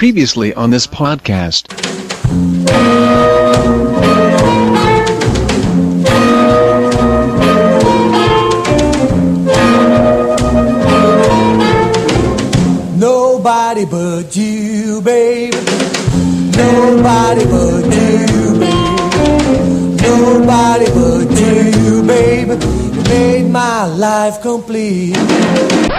Previously on this podcast. Nobody but you, baby. Nobody but you, baby. Nobody but you, baby. You made my life complete.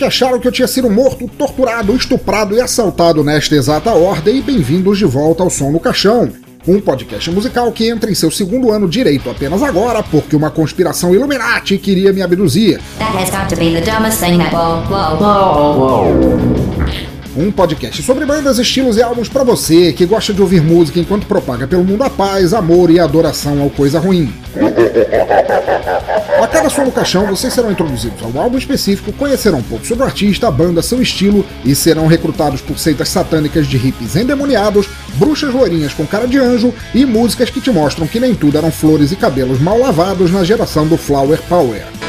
Que acharam que eu tinha sido morto, torturado, estuprado e assaltado nesta exata ordem, e bem-vindos de volta ao Som no Caixão. Um podcast musical que entra em seu segundo ano direito apenas agora, porque uma conspiração Illuminati queria me abduzir. That has got to be the. Um podcast sobre bandas, estilos e álbuns pra você que gosta de ouvir música enquanto propaga pelo mundo a paz, amor e adoração ao coisa ruim. A cada som no caixão, vocês serão introduzidos a um álbum específico, conhecerão um pouco sobre o artista, a banda, seu estilo e serão recrutados por seitas satânicas de hippies endemoniados, bruxas loirinhas com cara de anjo e músicas que te mostram que nem tudo eram flores e cabelos mal lavados na geração do Flower Power.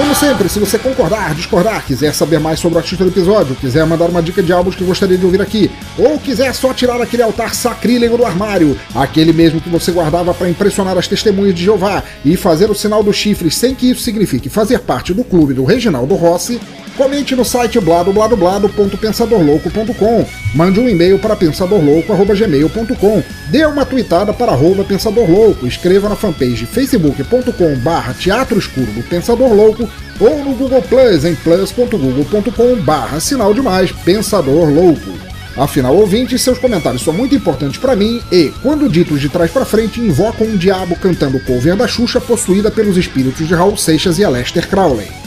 Como sempre, se você concordar, discordar, quiser saber mais sobre o artista do episódio, quiser mandar uma dica de álbuns que gostaria de ouvir aqui, ou quiser só tirar aquele altar sacrílego do armário, aquele mesmo que você guardava para impressionar as testemunhas de Jeová e fazer o sinal dos chifres sem que isso signifique fazer parte do clube do Reginaldo Rossi, comente no site bladobladoblado.pensadorlouco.com, mande um e-mail para pensadorlouco.gmail.com, dê uma tweetada para arroba Pensador Louco, escreva na fanpage facebook.com barra Teatro Escuro do Pensador Louco ou no Google Plus em plus.google.com barra sinal de mais Pensador Louco. Afinal, ouvintes, seus comentários são muito importantes para mim e, quando ditos de trás para frente, invocam um diabo cantando cover da Xuxa possuída pelos espíritos de Raul Seixas e Aleister Crowley.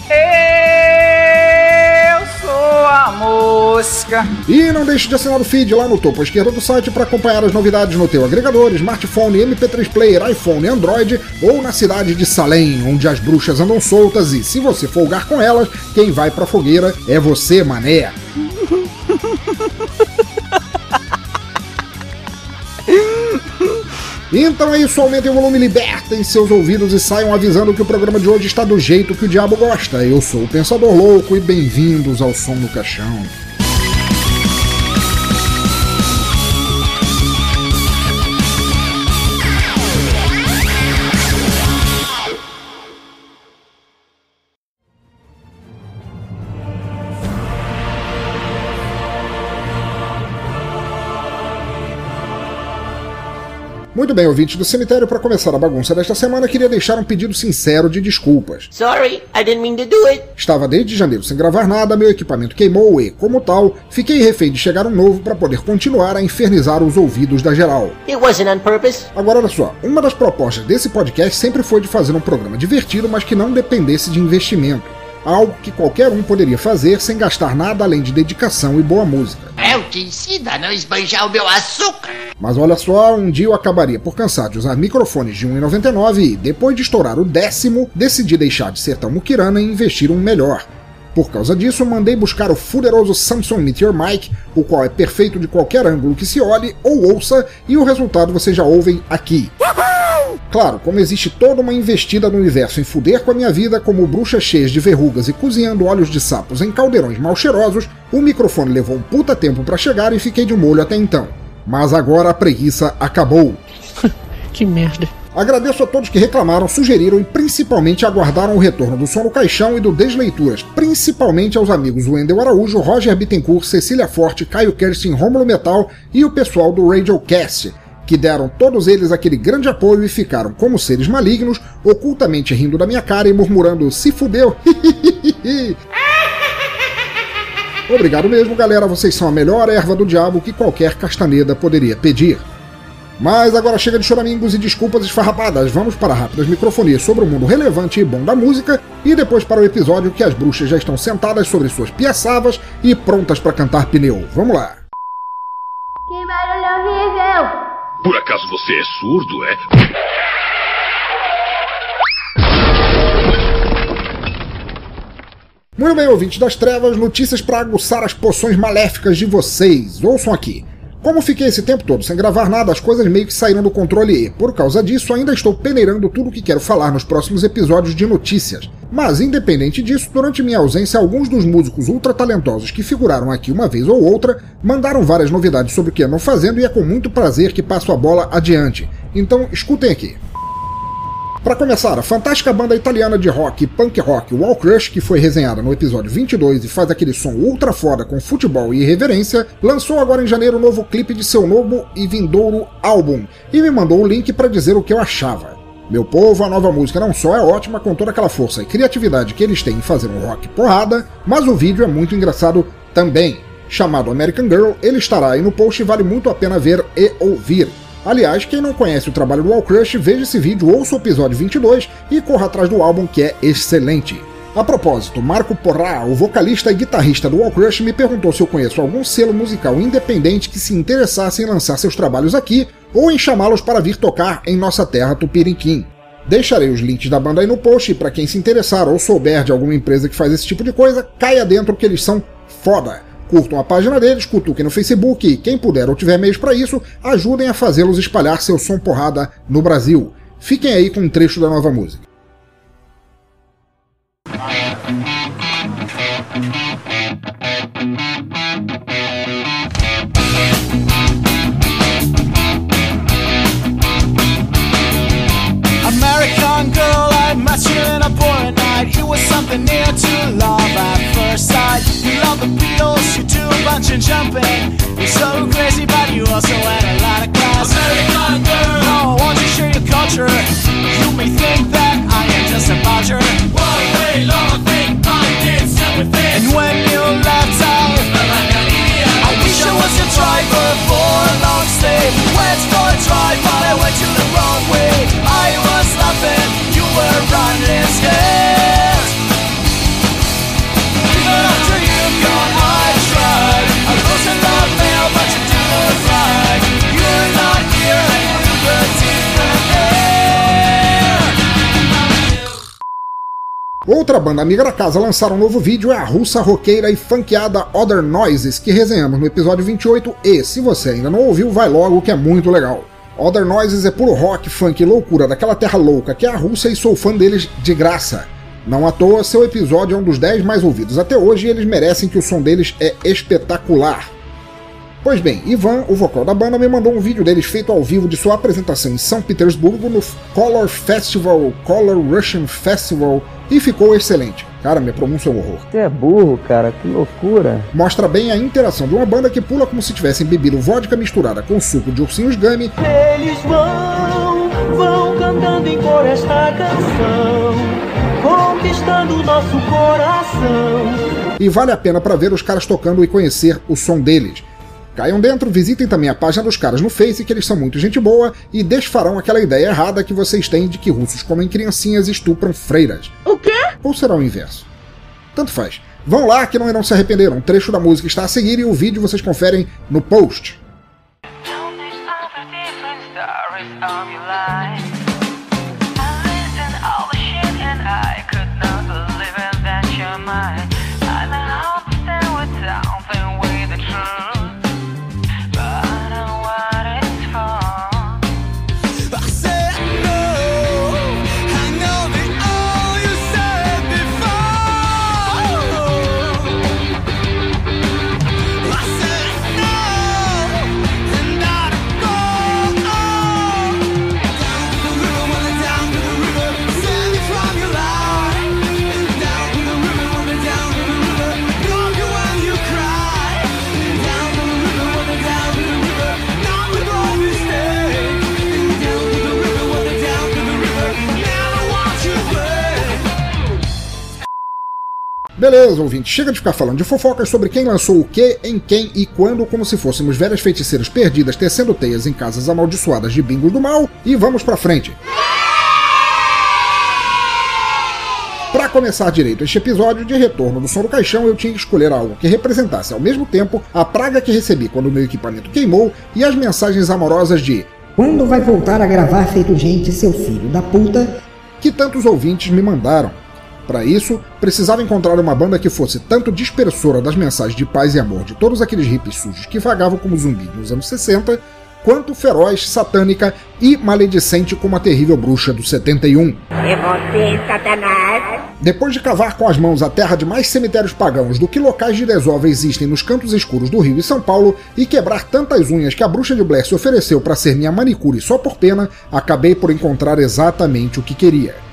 Mosca. E não deixe de assinar o feed lá no topo à esquerda do site para acompanhar as novidades no teu agregador, smartphone, MP3 Player, iPhone, Android ou na cidade de Salem, onde as bruxas andam soltas e se você folgar com elas, quem vai pra fogueira é você, mané. Então é isso, aumentem o volume, libertem seus ouvidos e saiam avisando que o programa de hoje está do jeito que o diabo gosta. Eu sou o Pensador Louco e bem-vindos ao Som do Caixão. Muito bem, ouvintes do cemitério, para começar a bagunça desta semana, queria deixar um pedido sincero de desculpas. Sorry, I didn't mean to do it. Estava desde janeiro sem gravar nada, meu equipamento queimou e, como tal, fiquei refém de chegar um novo para poder continuar a infernizar os ouvidos da geral. It wasn't on purpose. Agora olha só, uma das propostas desse podcast sempre foi de fazer um programa divertido, mas que não dependesse de investimento. Algo que qualquer um poderia fazer sem gastar nada além de dedicação e boa música. Eu te ensino a não esbanjar o meu açúcar. Mas olha só, um dia eu acabaria por cansar de usar microfones de 1,99 e, depois de estourar o décimo, decidi deixar de ser tão muquirana e investir um melhor. Por causa disso, mandei buscar o fuderoso Samsung Meteor Mic, o qual é perfeito de qualquer ângulo que se olhe ou ouça, e o resultado vocês já ouvem aqui. Claro, como existe toda uma investida no universo em fuder com a minha vida, como bruxas cheias de verrugas e cozinhando olhos de sapos em caldeirões mal cheirosos, o microfone levou um puta tempo para chegar e fiquei de molho até então. Mas agora a preguiça acabou. Que merda. Agradeço a todos que reclamaram, sugeriram e principalmente aguardaram o retorno do Som no Caixão e do Desleituras, principalmente aos amigos Wendel Araújo, Roger Bittencourt, Cecília Forte, Caio Kerstin, Rômulo Metal e o pessoal do Radiocast, que deram todos eles aquele grande apoio e ficaram como seres malignos, ocultamente rindo da minha cara e murmurando se fudeu. Obrigado mesmo, galera, vocês são a melhor erva do diabo que qualquer castaneda poderia pedir. Mas agora chega de choramingos e desculpas esfarrapadas. Vamos para rápidas microfonias sobre o mundo relevante e bom da música e depois para o episódio que as bruxas já estão sentadas sobre suas piaçavas e prontas para cantar pneu. Vamos lá. Que barulho horrível! Por acaso você é surdo, é? Muito bem, ouvintes das trevas, notícias para aguçar as poções maléficas de vocês. Ouçam aqui. Como fiquei esse tempo todo sem gravar nada, as coisas meio que saíram do controle e, por causa disso, ainda estou peneirando tudo o que quero falar nos próximos episódios de notícias. Mas, independente disso, durante minha ausência, alguns dos músicos ultra talentosos que figuraram aqui uma vez ou outra mandaram várias novidades sobre o que andam fazendo e é com muito prazer que passo a bola adiante. Então, escutem aqui. Para começar, a fantástica banda italiana de rock e punk rock Wall Crush, que foi resenhada no episódio 22 e faz aquele som ultra foda com futebol e irreverência, lançou agora em janeiro o um novo clipe de seu novo e vindouro álbum e me mandou o link para dizer o que eu achava. Meu povo, a nova música não só é ótima com toda aquela força e criatividade que eles têm em fazer um rock porrada, mas o vídeo é muito engraçado também. Chamado American Girl, ele estará aí no post e vale muito a pena ver e ouvir. Aliás, quem não conhece o trabalho do Wall Crush, veja esse vídeo, ouça o episódio 22 e corra atrás do álbum que é excelente. A propósito, Marco Porra, o vocalista e guitarrista do Wall Crush, me perguntou se eu conheço algum selo musical independente que se interessasse em lançar seus trabalhos aqui ou em chamá-los para vir tocar em nossa terra Tupiniquim. Deixarei os links da banda aí no post e para quem se interessar ou souber de alguma empresa que faz esse tipo de coisa, caia dentro que eles são foda. Curtam a página deles, cutuquem no Facebook e quem puder ou tiver meios para isso, ajudem a fazê-los espalhar seu som porrada no Brasil. Fiquem aí com um trecho da nova música. Something near to love at first sight. You love the Beatles, you do a bunch of jumping. You're so crazy, but you also had a lot of class. American girl, no, I want to share your culture. You may think that I am just a voucher. One way, long thing, I did everything. And when you left out, I wish I was a driver for a long stay. Went for a drive, but I went to the wrong way. I was laughing, you were running scared. Outra banda amiga da casa lançaram um novo vídeo é a russa roqueira e funkeada Other Noises, que resenhamos no episódio 28 e, se você ainda não ouviu, vai logo que é muito legal. Other Noises é puro rock, funk e loucura daquela terra louca que é a Rússia e sou fã deles de graça. Não à toa, seu episódio é um dos 10 mais ouvidos até hoje e eles merecem que o som deles é espetacular. Pois bem, Ivan, o vocal da banda, me mandou um vídeo deles feito ao vivo de sua apresentação em São Petersburgo no Color Festival, Color Russian Festival, e ficou excelente. Cara, minha pronúncia é um horror. Você é burro, cara, que loucura. Mostra bem a interação de uma banda que pula como se tivessem bebido vodka misturada com suco de ursinhos gummy Eles vão, vão cantando em cor esta canção, conquistando nosso coração. e vale a pena para ver os caras tocando e conhecer o som deles. Caiam dentro, visitem também a página dos caras no Face, que eles são muito gente boa e desfarão aquela ideia errada que vocês têm de que russos comem criancinhas e estupram freiras. O quê? Ou será o inverso? Tanto faz. Vão lá que não irão se arrepender. Um trecho da música está a seguir e o vídeo vocês conferem no post. Beleza, ouvinte, chega de ficar falando de fofocas sobre quem lançou o que, em quem e quando, como se fôssemos velhas feiticeiras perdidas tecendo teias em casas amaldiçoadas de bingos do mal, e vamos pra frente. Para começar direito este episódio de Retorno do Som do Caixão, eu tinha que escolher algo que representasse ao mesmo tempo a praga que recebi quando meu equipamento queimou e as mensagens amorosas de Quando vai voltar a gravar feito gente, seu filho da puta? que tantos ouvintes me mandaram. Para isso, precisava encontrar uma banda que fosse tanto dispersora das mensagens de paz e amor de todos aqueles hippies sujos que vagavam como zumbis nos anos 60, quanto feroz, satânica e maledicente como a terrível bruxa do 71. É você, Satanás? Depois de cavar com as mãos a terra de mais cemitérios pagãos do que locais de desova existem nos cantos escuros do Rio e São Paulo, e quebrar tantas unhas que a bruxa de Blair se ofereceu para ser minha manicure só por pena, acabei por encontrar exatamente o que queria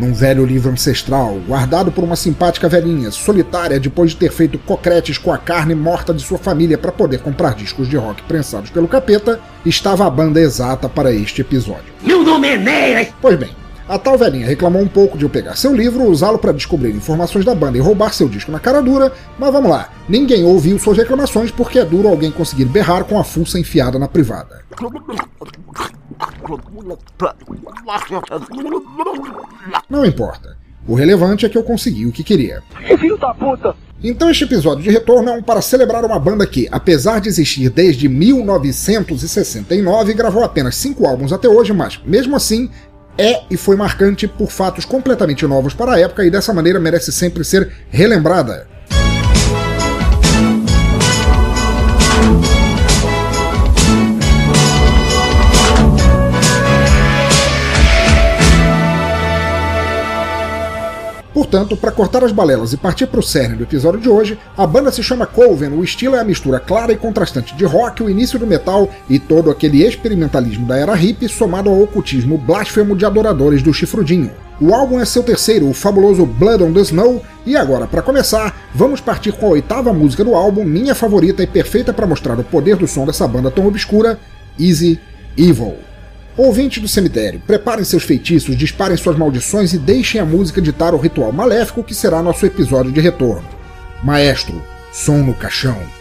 num velho livro ancestral, guardado por uma simpática velhinha, solitária depois de ter feito cocretes com a carne morta de sua família para poder comprar discos de rock prensados pelo capeta, estava a banda exata para este episódio. Meu nome é! Pois bem, a tal velhinha reclamou um pouco de eu pegar seu livro, usá-lo para descobrir informações da banda e roubar seu disco na cara dura, mas vamos lá, ninguém ouviu suas reclamações porque é duro alguém conseguir berrar com a fuça enfiada na privada. Não importa. O relevante é que eu consegui o que queria. Filho da puta! Então este episódio de retorno é um para celebrar uma banda que, apesar de existir desde 1969, gravou apenas cinco álbuns até hoje, mas, mesmo assim, é e foi marcante por fatos completamente novos para a época e dessa maneira merece sempre ser relembrada. Portanto, para cortar as balelas e partir para o cerne do episódio de hoje, a banda se chama Coven, o estilo é a mistura clara e contrastante de rock, o início do metal e todo aquele experimentalismo da era hippie somado ao ocultismo blasfemo de adoradores do chifrudinho. O álbum é seu terceiro, o fabuloso Blood on the Snow, e agora, para começar, vamos partir com a oitava música do álbum, minha favorita e perfeita para mostrar o poder do som dessa banda tão obscura, Easy Evil. Ouvinte do cemitério, preparem seus feitiços, disparem suas maldições e deixem a música ditar o ritual maléfico que será nosso episódio de retorno. Maestro, som no caixão.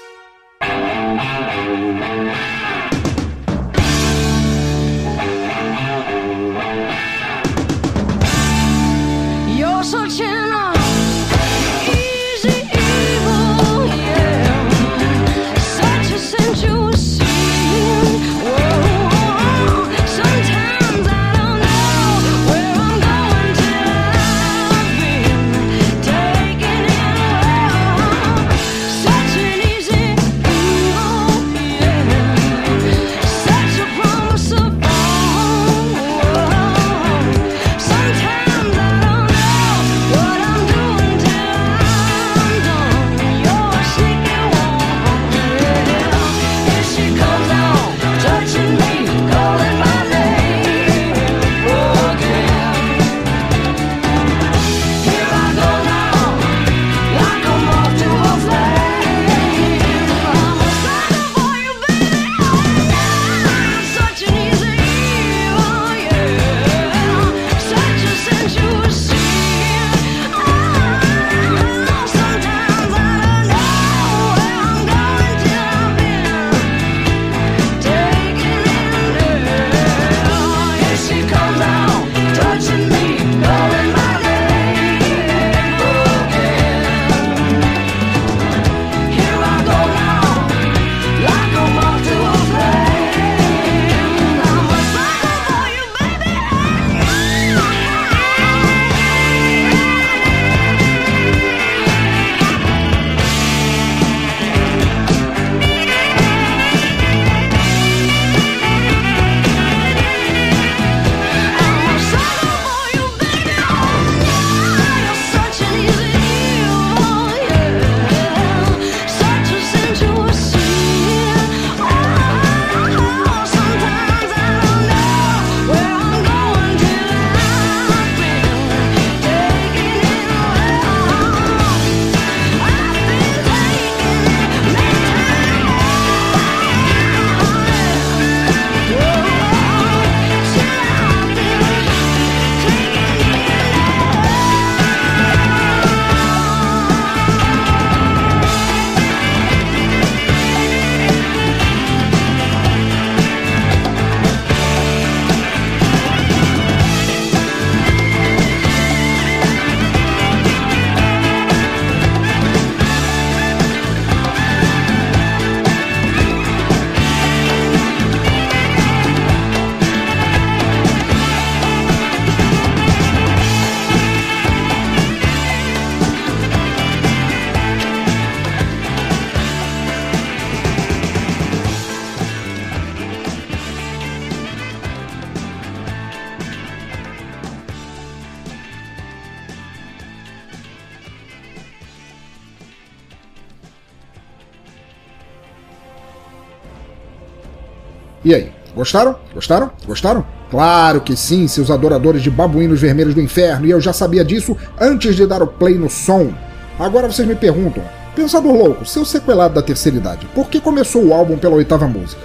Gostaram? Gostaram? Gostaram? Claro que sim, seus adoradores de babuínos vermelhos do inferno, e eu já sabia disso antes de dar o play no som. Agora vocês me perguntam, pensador louco, seu sequelado da terceira idade, por que começou o álbum pela oitava música?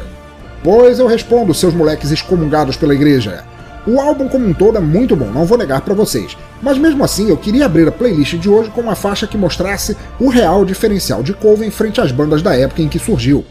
Pois eu respondo, seus moleques excomungados pela igreja. O álbum como um todo é muito bom, não vou negar pra vocês. Mas mesmo assim, eu queria abrir a playlist de hoje com uma faixa que mostrasse o real diferencial de Coven frente às bandas da época em que surgiu.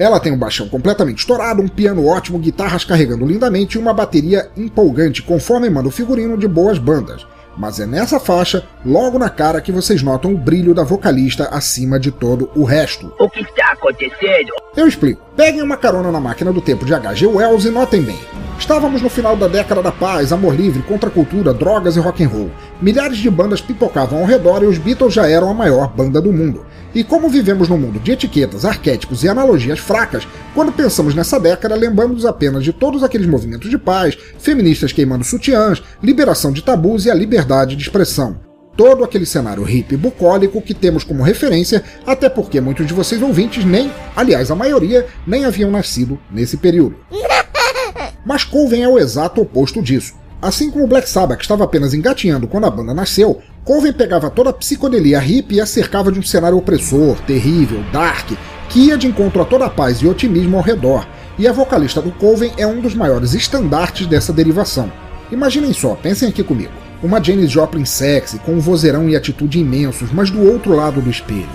Ela tem um baixão completamente estourado, um piano ótimo, guitarras carregando lindamente e uma bateria empolgante, conforme manda o figurino de boas bandas. Mas é nessa faixa, logo na cara, que vocês notam o brilho da vocalista acima de todo o resto. O que está acontecendo? Eu explico. Peguem uma carona na máquina do tempo de H.G. Wells e notem bem. Estávamos no final da década da paz, amor livre, contracultura, drogas e rock and roll. Milhares de bandas pipocavam ao redor e os Beatles já eram a maior banda do mundo. E como vivemos num mundo de etiquetas, arquétipos e analogias fracas, quando pensamos nessa década, lembramos apenas de todos aqueles movimentos de paz, feministas queimando sutiãs, liberação de tabus e a liberdade de expressão. Todo aquele cenário hippie bucólico que temos como referência, até porque muitos de vocês ouvintes nem, aliás a maioria, nem haviam nascido nesse período. Mas Coven é o exato oposto disso. Assim como Black Sabbath estava apenas engatinhando quando a banda nasceu, Coven pegava toda a psicodelia hippie e a cercava de um cenário opressor, terrível, dark, que ia de encontro a toda a paz e otimismo ao redor, e a vocalista do Coven é um dos maiores estandartes dessa derivação. Imaginem só, pensem aqui comigo. Uma Janis Joplin sexy, com um vozeirão e atitude imensos, mas do outro lado do espelho.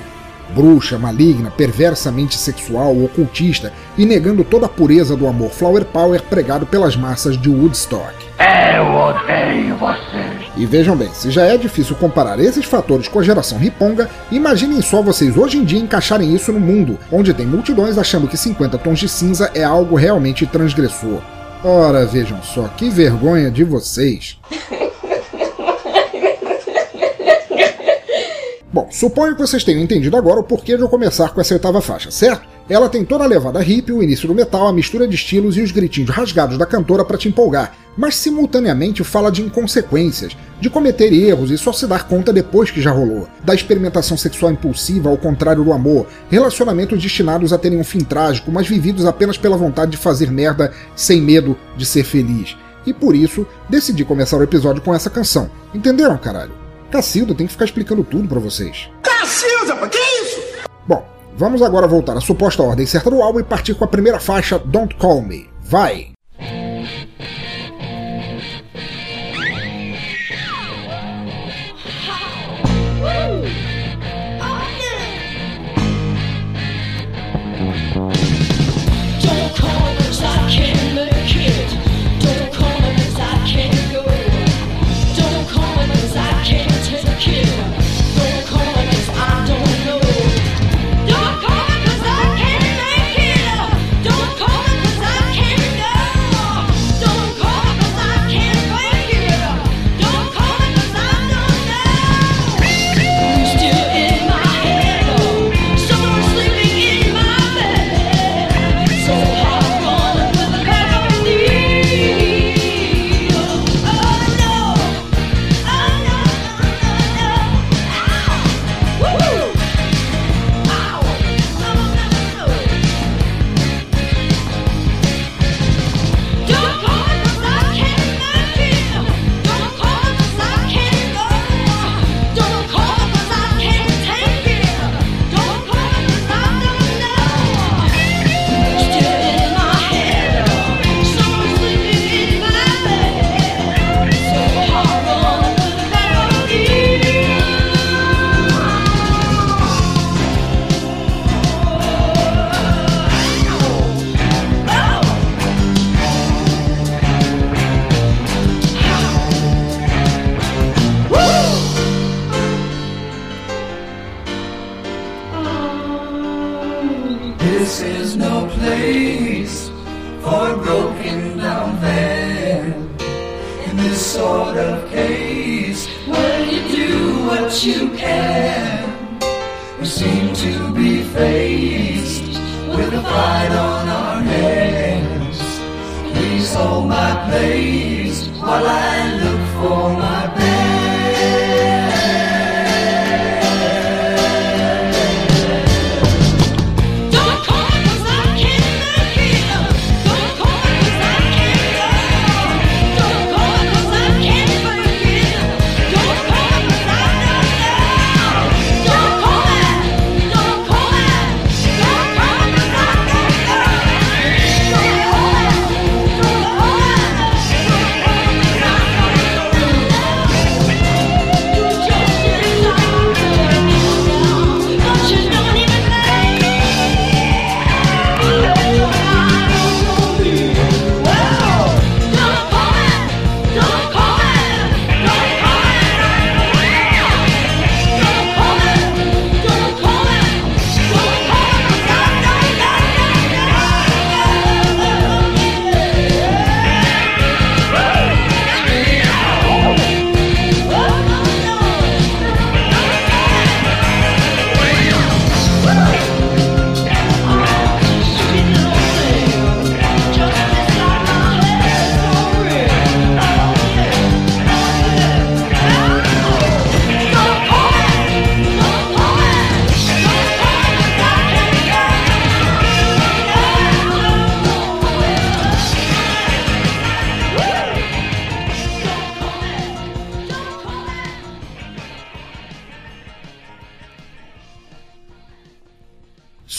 Bruxa, maligna, perversamente sexual, ocultista e negando toda a pureza do amor flower power pregado pelas massas de Woodstock. Eu odeio você. E vejam bem, se já é difícil comparar esses fatores com a geração riponga, imaginem só vocês hoje em dia encaixarem isso no mundo, onde tem multidões achando que 50 tons de cinza é algo realmente transgressor. Ora, vejam só, que vergonha de vocês. Bom, suponho que vocês tenham entendido agora o porquê de eu começar com essa oitava faixa, certo? Ela tem toda a levada hippie, o início do metal, a mistura de estilos e os gritinhos rasgados da cantora para te empolgar, mas simultaneamente fala de inconsequências, de cometer erros e só se dar conta depois que já rolou, da experimentação sexual impulsiva ao contrário do amor, relacionamentos destinados a terem um fim trágico, mas vividos apenas pela vontade de fazer merda sem medo de ser feliz. E por isso, decidi começar o episódio com essa canção. Entenderam, caralho? Cacilda tem que ficar explicando tudo pra vocês. Cacilda, que isso? Bom, vamos agora voltar à suposta ordem certa do álbum e partir com a primeira faixa, Don't Call Me. Vai!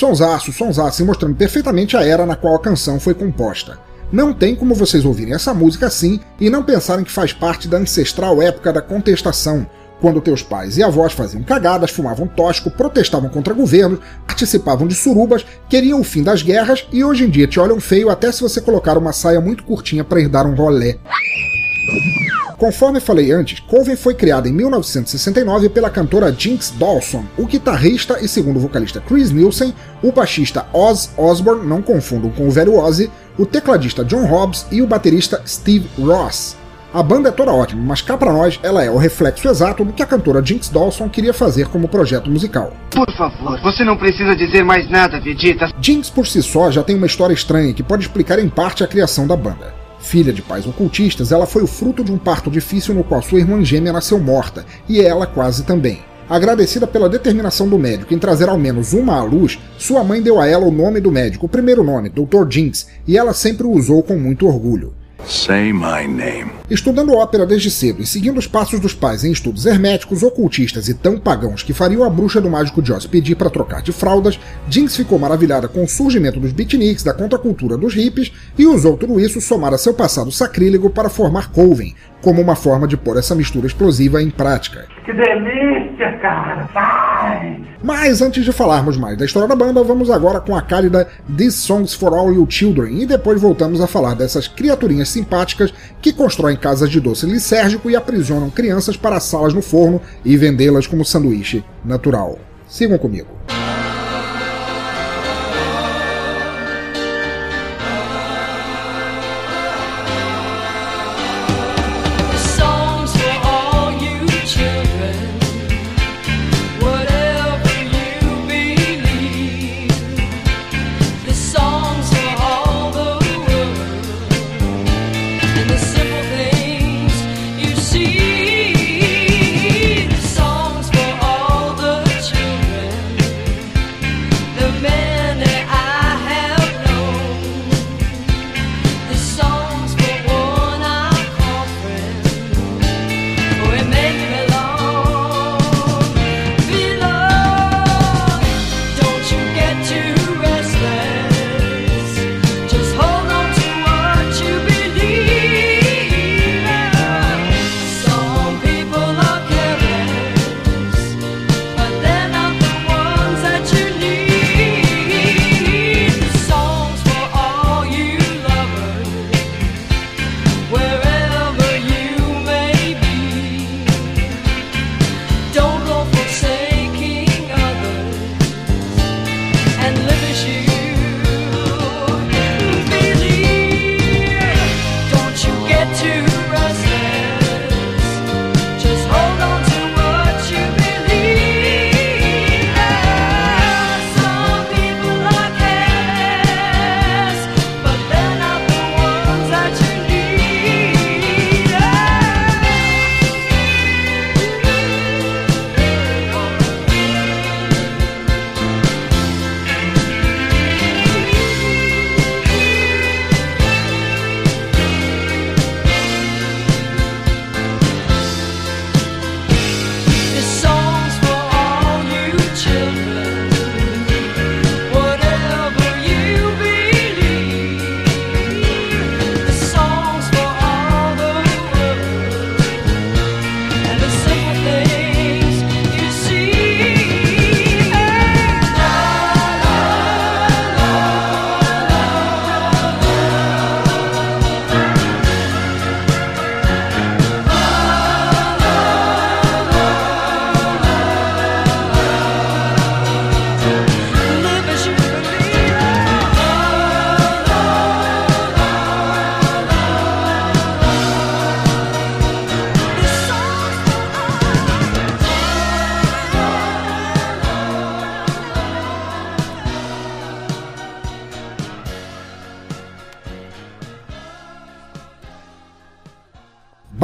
Sonsaço, sonsaço, mostrando perfeitamente a era na qual a canção foi composta. Não tem como vocês ouvirem essa música assim e não pensarem que faz parte da ancestral época da contestação, quando teus pais e avós faziam cagadas, fumavam tóxico, protestavam contra governos, participavam de surubas, queriam o fim das guerras e hoje em dia te olham feio até se você colocar uma saia muito curtinha para ir dar um rolé. Conforme falei antes, Coven foi criada em 1969 pela cantora Jinx Dawson, o guitarrista e segundo vocalista Chris Nielsen, o baixista Oz Osborne, não confundam com o velho Ozzy, o tecladista John Hobbs e o baterista Steve Ross. A banda é toda ótima, mas cá pra nós ela é o reflexo exato do que a cantora Jinx Dawson queria fazer como projeto musical. Por favor, você não precisa dizer mais nada, Vegeta. Jinx por si só já tem uma história estranha que pode explicar em parte a criação da banda. Filha de pais ocultistas, ela foi o fruto de um parto difícil no qual sua irmã gêmea nasceu morta, e ela quase também. Agradecida pela determinação do médico em trazer ao menos uma à luz, sua mãe deu a ela o nome do médico, o primeiro nome, Dr. Jinx, e ela sempre o usou com muito orgulho. Say my name. Estudando ópera desde cedo e seguindo os passos dos pais em estudos herméticos, ocultistas e tão pagãos que fariam a bruxa do mágico Oz pedir para trocar de fraldas, Jinx ficou maravilhada com o surgimento dos beatniks, da contracultura dos hippies e usou tudo isso somar a seu passado sacrílego para formar Coven, como uma forma de pôr essa mistura explosiva em prática. Que delícia, cara! Mas antes de falarmos mais da história da banda, vamos agora com a cálida These Songs for All You Children e depois voltamos a falar dessas criaturinhas simpáticas que constroem casas de doce lisérgico e aprisionam crianças para assá-las no forno e vendê-las como sanduíche natural. Sigam comigo.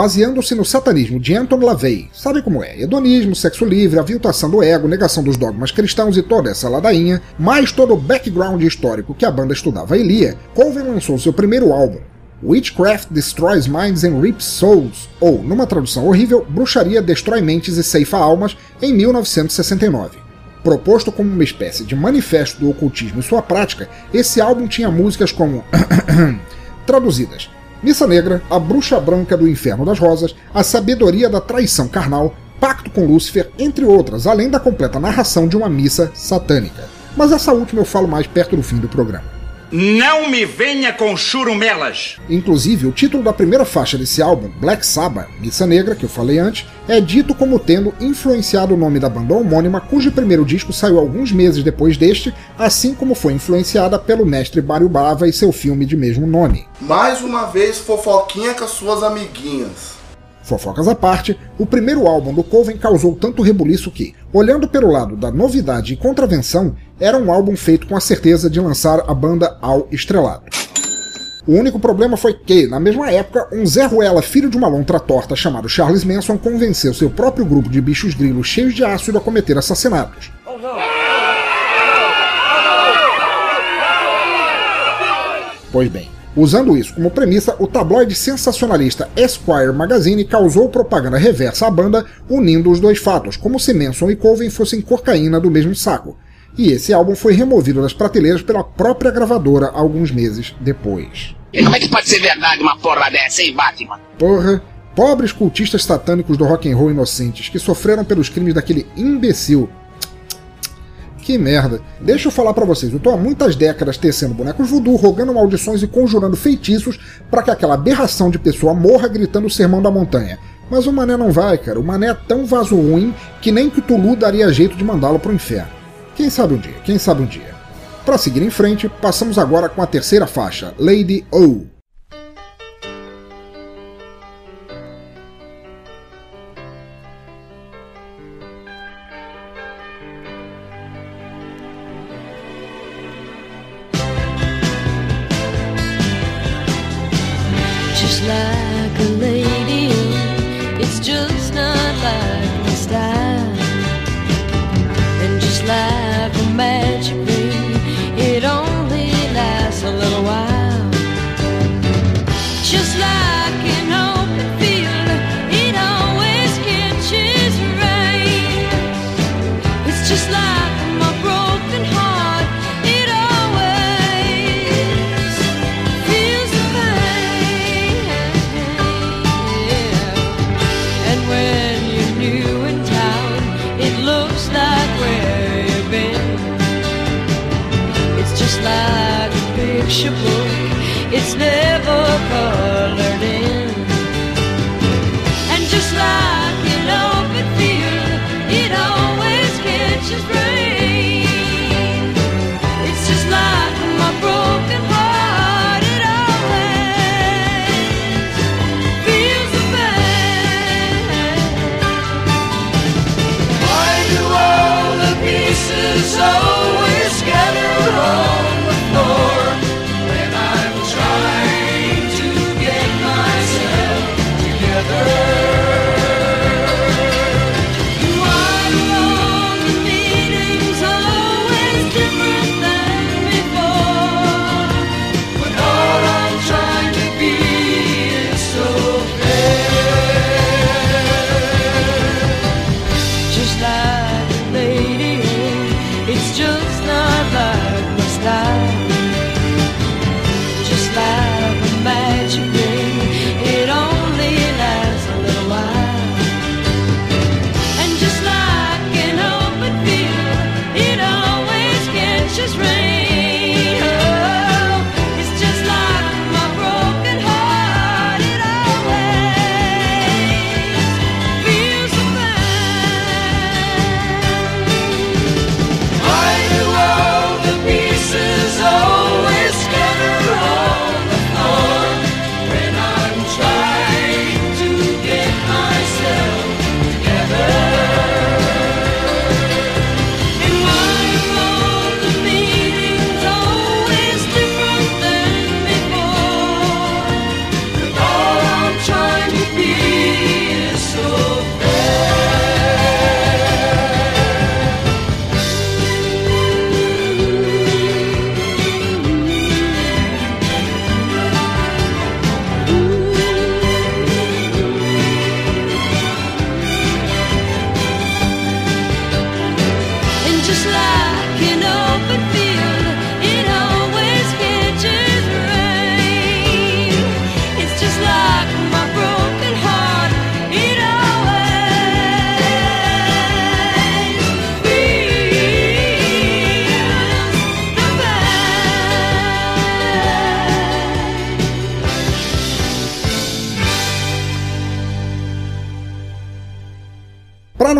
Baseando-se no satanismo de Anton LaVey, sabe como é? Hedonismo, sexo livre, aviltação do ego, negação dos dogmas cristãos e toda essa ladainha, mais todo o background histórico que a banda estudava e lia, Coven lançou seu primeiro álbum, Witchcraft Destroys Minds and Reaps Souls, ou, numa tradução horrível, Bruxaria destrói mentes e ceifa almas, em 1969. Proposto como uma espécie de manifesto do ocultismo e sua prática, esse álbum tinha músicas como traduzidas Missa Negra, A Bruxa Branca do Inferno das Rosas, A Sabedoria da Traição Carnal, Pacto com Lúcifer, entre outras, além da completa narração de uma missa satânica. Mas essa última eu falo mais perto do fim do programa. Não me venha com churumelas! Inclusive, o título da primeira faixa desse álbum, Black Sabbath, Missa Negra, que eu falei antes, é dito como tendo influenciado o nome da banda homônima, cujo primeiro disco saiu alguns meses depois deste, assim como foi influenciada pelo mestre Barry Bava e seu filme de mesmo nome. Mais uma vez, fofoquinha com as suas amiguinhas. Fofocas à parte, o primeiro álbum do Coven causou tanto rebuliço que, olhando pelo lado da novidade e contravenção, era um álbum feito com a certeza de lançar a banda ao estrelado. O único problema foi que, na mesma época, um Zé Ruela, filho de uma lontra torta chamado Charles Manson, convenceu seu próprio grupo de bichos grilos cheios de ácido a cometer assassinatos. Pois bem, Usando isso como premissa, o tabloide sensacionalista Esquire Magazine causou propaganda reversa à banda, unindo os dois fatos, como se Manson e Colvin fossem cocaína do mesmo saco. E esse álbum foi removido das prateleiras pela própria gravadora alguns meses depois. E como é que pode ser verdade uma porra dessa, hein, Batman? Porra, pobres cultistas satânicos do rock and roll inocentes que sofreram pelos crimes daquele imbecil que merda. Deixa eu falar para vocês, eu tô há muitas décadas tecendo bonecos voodoo, rogando maldições e conjurando feitiços para que aquela aberração de pessoa morra gritando o sermão da montanha. Mas o mané não vai, cara. O mané é tão vaso ruim que nem que o Tulu daria jeito de mandá-lo pro inferno. Quem sabe um dia, quem sabe um dia. Para seguir em frente, passamos agora com a terceira faixa, Lady O.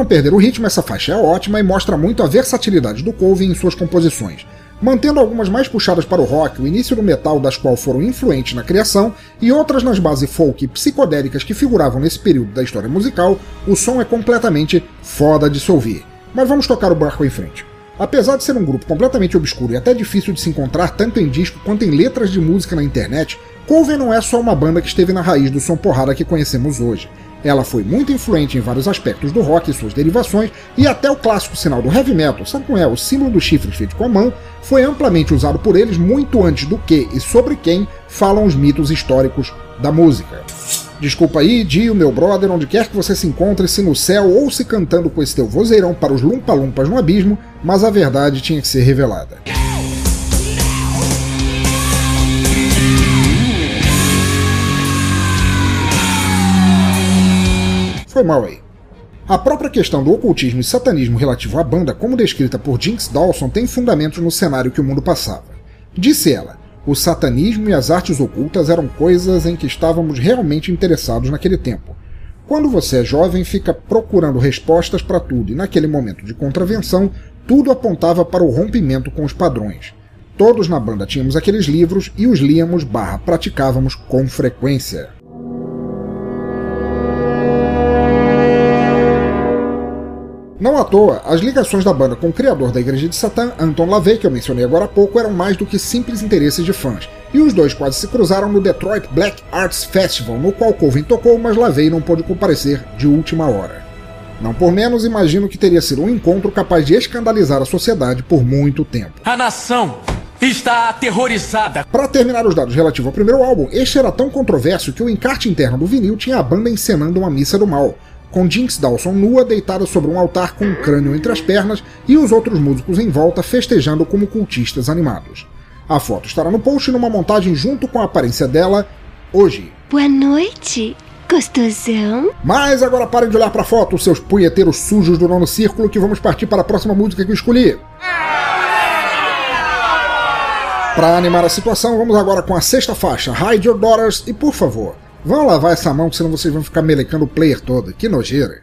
não perder o ritmo, essa faixa é ótima e mostra muito a versatilidade do Colvin em suas composições, mantendo algumas mais puxadas para o rock, o início do metal das qual foram influentes na criação, e outras nas bases folk e psicodélicas que figuravam nesse período da história musical, o som é completamente foda de se ouvir. Mas vamos tocar o barco em frente. Apesar de ser um grupo completamente obscuro e até difícil de se encontrar tanto em disco quanto em letras de música na internet, Coven não é só uma banda que esteve na raiz do som porrada que conhecemos hoje. Ela foi muito influente em vários aspectos do rock e suas derivações, e até o clássico sinal do heavy metal, sabe é? O símbolo dos chifres feito com a mão, foi amplamente usado por eles muito antes do que e sobre quem falam os mitos históricos da música. Desculpa aí, Dio, meu brother, onde quer que você se encontre, se no céu ou se cantando com esse teu vozeirão para os lumpa-lumpas no abismo, mas a verdade tinha que ser revelada. Foi mal aí. A própria questão do ocultismo e satanismo relativo à banda, como descrita por Jinx Dawson, tem fundamentos no cenário que o mundo passava. Disse ela: o satanismo e as artes ocultas eram coisas em que estávamos realmente interessados naquele tempo. Quando você é jovem, fica procurando respostas para tudo, e naquele momento de contravenção, tudo apontava para o rompimento com os padrões. Todos na banda tínhamos aqueles livros e os líamos barra praticávamos com frequência. Não à toa, as ligações da banda com o criador da Igreja de Satã, Anton LaVey, que eu mencionei agora há pouco, eram mais do que simples interesses de fãs, e os dois quase se cruzaram no Detroit Black Arts Festival, no qual Colvin tocou, mas LaVey não pôde comparecer de última hora. Não por menos, imagino que teria sido um encontro capaz de escandalizar a sociedade por muito tempo. A nação está aterrorizada. Para terminar os dados relativos ao primeiro álbum, este era tão controverso que o encarte interno do vinil tinha a banda encenando uma missa do mal, com Jinx Dawson nua deitada sobre um altar com um crânio entre as pernas e os outros músicos em volta festejando como cultistas animados. A foto estará no post numa montagem junto com a aparência dela hoje. Boa noite, gostosão. Mas agora parem de olhar para a foto, seus punheteiros sujos do nono círculo, que vamos partir para a próxima música que eu escolhi. Para animar a situação, vamos agora com a sexta faixa, Hide Your Daughters, e por favor, Vão lavar essa mão, senão vocês vão ficar melecando o player todo. Que nojeira.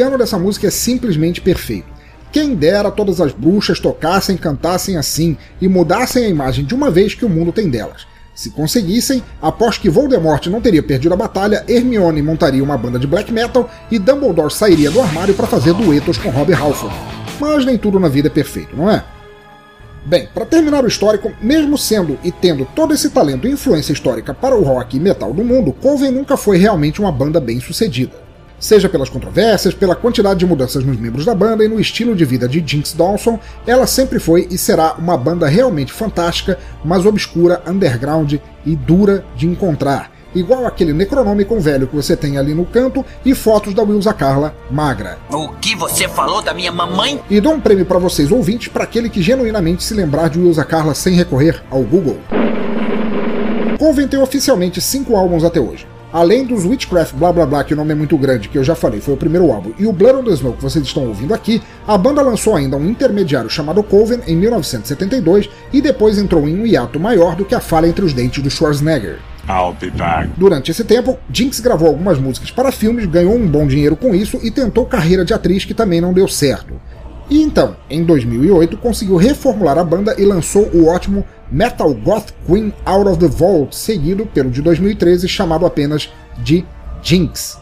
Piano dessa música é simplesmente perfeito. Quem dera todas as bruxas tocassem cantassem assim e mudassem a imagem de uma vez que o mundo tem delas. Se conseguissem, aposto que Voldemort não teria perdido a batalha, Hermione montaria uma banda de black metal e Dumbledore sairia do armário para fazer duetos com Rob Halford. Mas nem tudo na vida é perfeito, não é? Bem, para terminar o histórico, mesmo sendo e tendo todo esse talento e influência histórica para o rock e metal do mundo, Coven nunca foi realmente uma banda bem sucedida. Seja pelas controvérsias, pela quantidade de mudanças nos membros da banda e no estilo de vida de Jinx Dawson, ela sempre foi e será uma banda realmente fantástica, mas obscura, underground e dura de encontrar. Igual aquele necronômico velho que você tem ali no canto e fotos da Wilsa Carla magra. O que você falou da minha mamãe? E dou um prêmio para vocês ouvintes para aquele que genuinamente se lembrar de Wilsa Carla sem recorrer ao Google. Coven tem oficialmente cinco álbuns até hoje. Além dos Witchcraft Blá Blá Blá, que o nome é muito grande, que eu já falei, foi o primeiro álbum, e o Blood on the Snow, que vocês estão ouvindo aqui, a banda lançou ainda um intermediário chamado Coven em 1972 e depois entrou em um hiato maior do que a falha entre os dentes do Schwarzenegger. I'll be back. Durante esse tempo, Jinx gravou algumas músicas para filmes, ganhou um bom dinheiro com isso e tentou carreira de atriz que também não deu certo. E então, em 2008, conseguiu reformular a banda e lançou o ótimo Metal Goth Queen Out of the Vault, seguido pelo de 2013 chamado apenas de Jinx.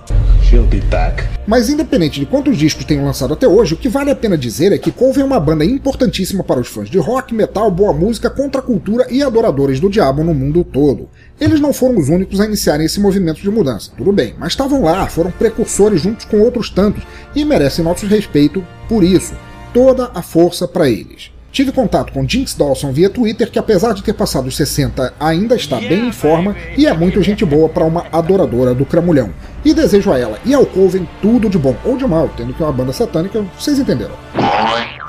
Mas independente de quantos discos tenham lançado até hoje, o que vale a pena dizer é que Coven é uma banda importantíssima para os fãs de rock, metal, boa música, contracultura e adoradores do diabo no mundo todo. Eles não foram os únicos a iniciarem esse movimento de mudança, tudo bem, mas estavam lá, foram precursores juntos com outros tantos e merecem nosso respeito por isso. Toda a força para eles. Tive contato com Jinx Dawson via Twitter, que apesar de ter passado os 60, ainda está bem em forma e é muito gente boa para uma adoradora do cramulhão. E desejo a ela e ao Coven tudo de bom ou de mal, tendo que é uma banda satânica, vocês entenderam.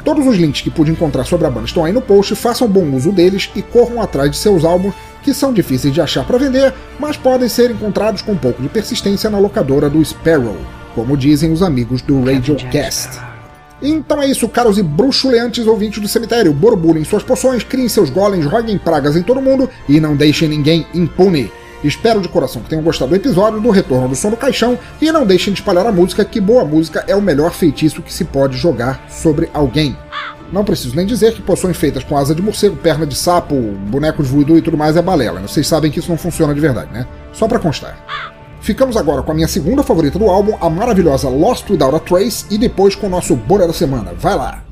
Todos os links que pude encontrar sobre a banda estão aí no post, façam bom uso deles e corram atrás de seus álbuns, que são difíceis de achar para vender, mas podem ser encontrados com um pouco de persistência na locadora do Sparrow, como dizem os amigos do Radiocast. Então é isso, caros e bruxuleantes ouvintes do cemitério. Borbulem suas poções, criem seus golems, roguem pragas em todo mundo e não deixem ninguém impune. Espero de coração que tenham gostado do episódio do Retorno do Som do Caixão e não deixem de espalhar a música, que boa música é o melhor feitiço que se pode jogar sobre alguém. Não preciso nem dizer que poções feitas com asa de morcego, perna de sapo, bonecos voodoo e tudo mais é balela. Vocês sabem que isso não funciona de verdade, né? Só pra constar. Ficamos agora com a minha segunda favorita do álbum, a maravilhosa Lost Without a Trace, e depois com o nosso Bora da Semana. Vai lá!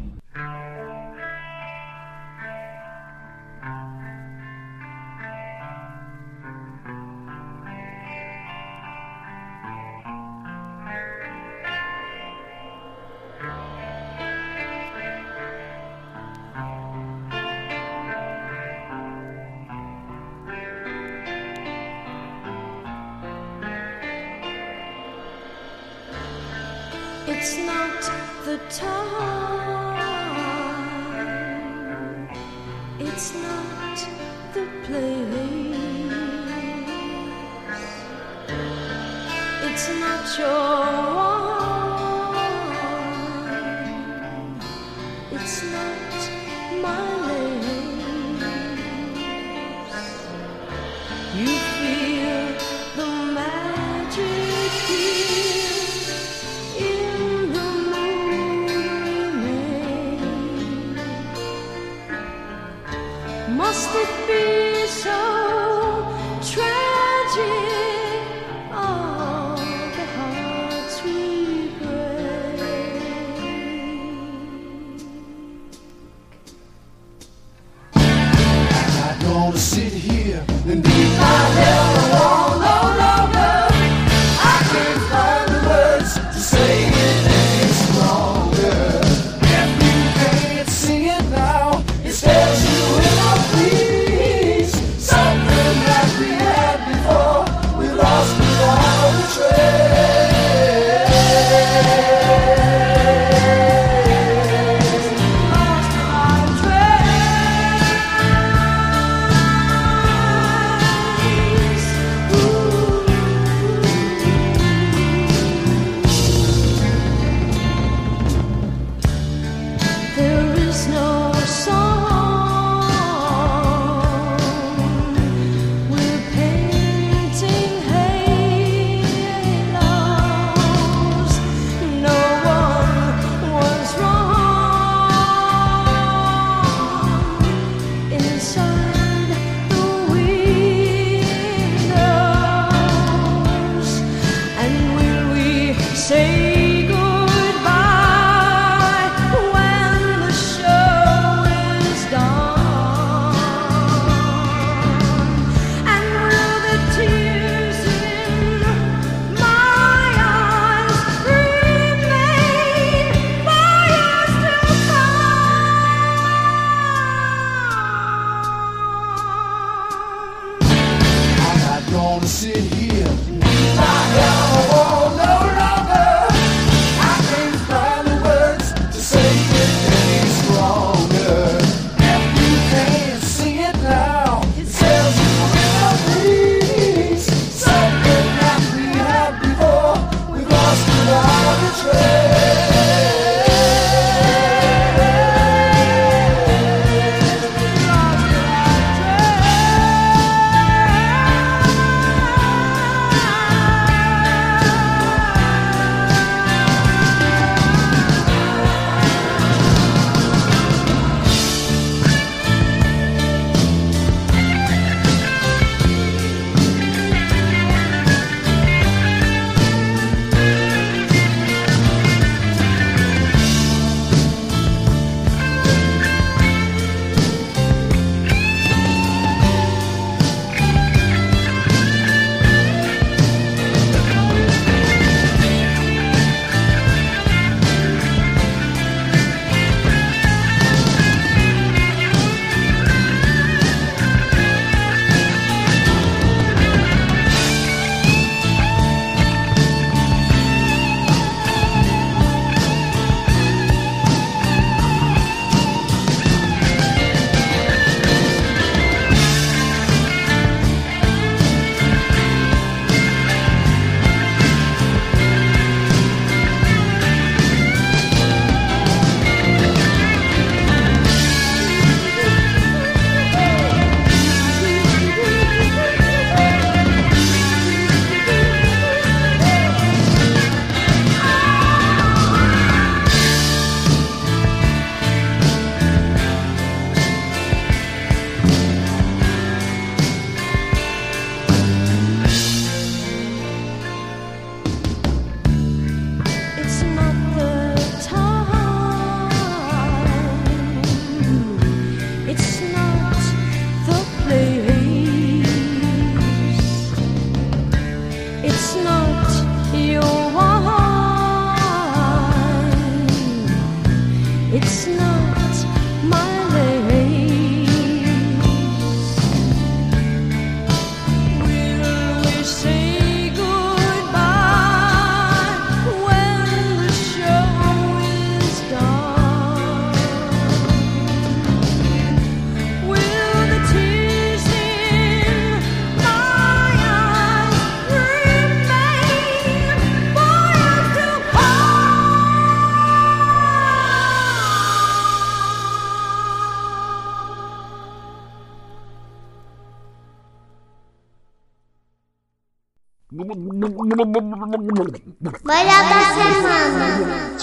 Melhor semana.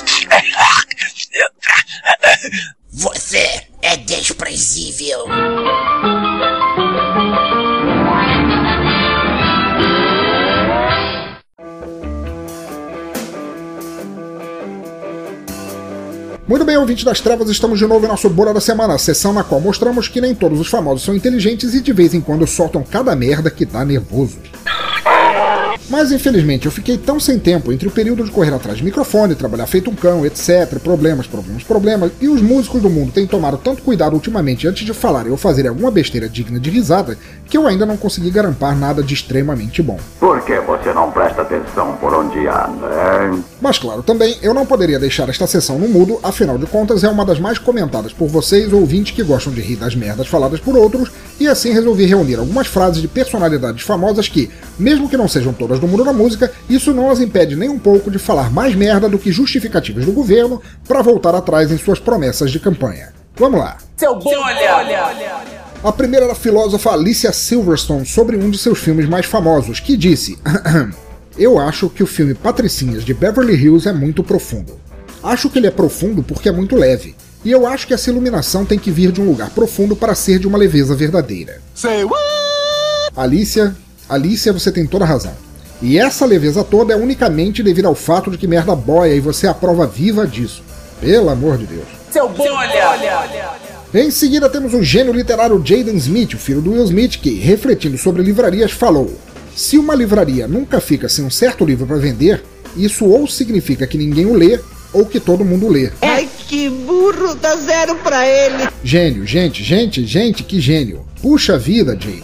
Você é desprezível. Muito bem, ouvintes das trevas, estamos de novo em nosso Bora da Semana, sessão na qual mostramos que nem todos os famosos são inteligentes e de vez em quando soltam cada merda que dá nervoso. Mas infelizmente eu fiquei tão sem tempo entre o período de correr atrás de microfone, trabalhar feito um cão, etc, problemas, problemas, problemas, e os músicos do mundo têm tomado tanto cuidado ultimamente antes de falarem ou fazerem alguma besteira digna de risada, que eu ainda não consegui garampar nada de extremamente bom. Por que você não presta atenção por onde anda, hein? Mas claro, também eu não poderia deixar esta sessão no mudo, afinal de contas é uma das mais comentadas por vocês, ouvintes que gostam de rir das merdas faladas por outros, e assim resolvi reunir algumas frases de personalidades famosas que, mesmo que não sejam todas do mundo da música, isso não as impede nem um pouco de falar mais merda do que justificativas do governo para voltar atrás em suas promessas de campanha. Vamos lá. Seu bom, olha. A primeira da filósofa Alicia Silverstone sobre um de seus filmes mais famosos, que disse: Eu acho que o filme Patricinhas de Beverly Hills é muito profundo. Acho que ele é profundo porque é muito leve. E eu acho que essa iluminação tem que vir de um lugar profundo para ser de uma leveza verdadeira. Say what? Alicia, Alicia, você tem toda a razão. E essa leveza toda é unicamente devido ao fato de que merda boia e você é a prova viva disso. Pelo amor de Deus. Seu bolha! Em seguida temos o gênio literário Jaden Smith, o filho do Will Smith, que, refletindo sobre livrarias, falou: Se uma livraria nunca fica sem um certo livro para vender, isso ou significa que ninguém o lê, ou que todo mundo lê. Ai, que burro, dá zero pra ele. Gênio, gente, gente, gente, que gênio. Puxa vida, Jaden.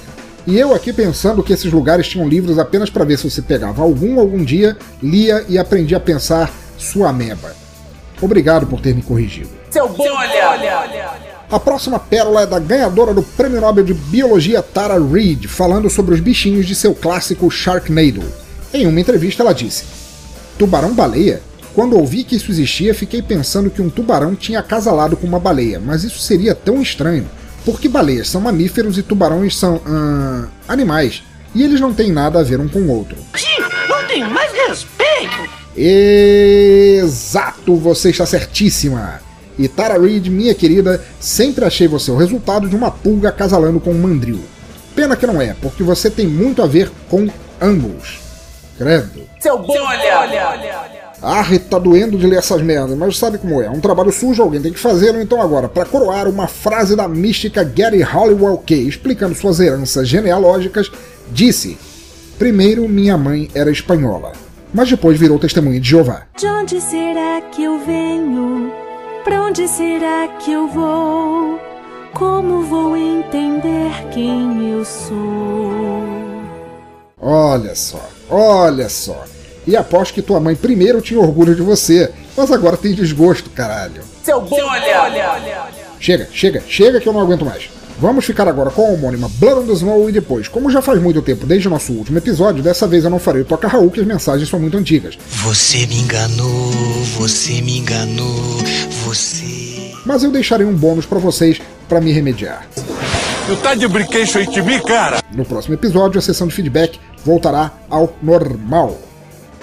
E eu aqui pensando que esses lugares tinham livros apenas para ver se você pegava algum algum dia, lia e aprendia a pensar sua ameba. Obrigado por ter me corrigido. Seu bolha! A próxima pérola é da ganhadora do Prêmio Nobel de Biologia Tara Reid, falando sobre os bichinhos de seu clássico Sharknado. Em uma entrevista ela disse: Tubarão-baleia? Quando ouvi que isso existia, fiquei pensando que um tubarão tinha acasalado com uma baleia, mas isso seria tão estranho, porque baleias são mamíferos e tubarões são. ah, animais, e eles não têm nada a ver um com o outro. Não tem mais respeito. Exato, você está certíssima! E Tara Reid, minha querida, sempre achei você o resultado de uma pulga acasalando com um mandril. Pena que não é, porque você tem muito a ver com ambos. Credo. Seu bolha! Ah, tá doendo de ler essas merdas, mas sabe como é? É um trabalho sujo, alguém tem que fazê-lo, então agora, para coroar uma frase da mística Gary Halliwell Kay, explicando suas heranças genealógicas, disse: Primeiro, minha mãe era espanhola, mas depois virou testemunha de Jeová. De onde será que eu venho? Pra onde será que eu vou? Como vou entender quem eu sou? Olha só, olha só. E aposto que tua mãe primeiro tinha orgulho de você, mas agora tem desgosto, caralho. Seu bolha! Chega, chega, chega que eu não aguento mais. Vamos ficar agora com a homônima Blood on the Snow e depois, como já faz muito tempo desde o nosso último episódio, dessa vez eu não farei o Toca Raul, que as mensagens são muito antigas. Você me enganou, você me enganou, você. Mas eu deixarei um bônus pra vocês pra me remediar. Tu tá de brinquedo aí de mim, cara? No próximo episódio, a sessão de feedback voltará ao normal.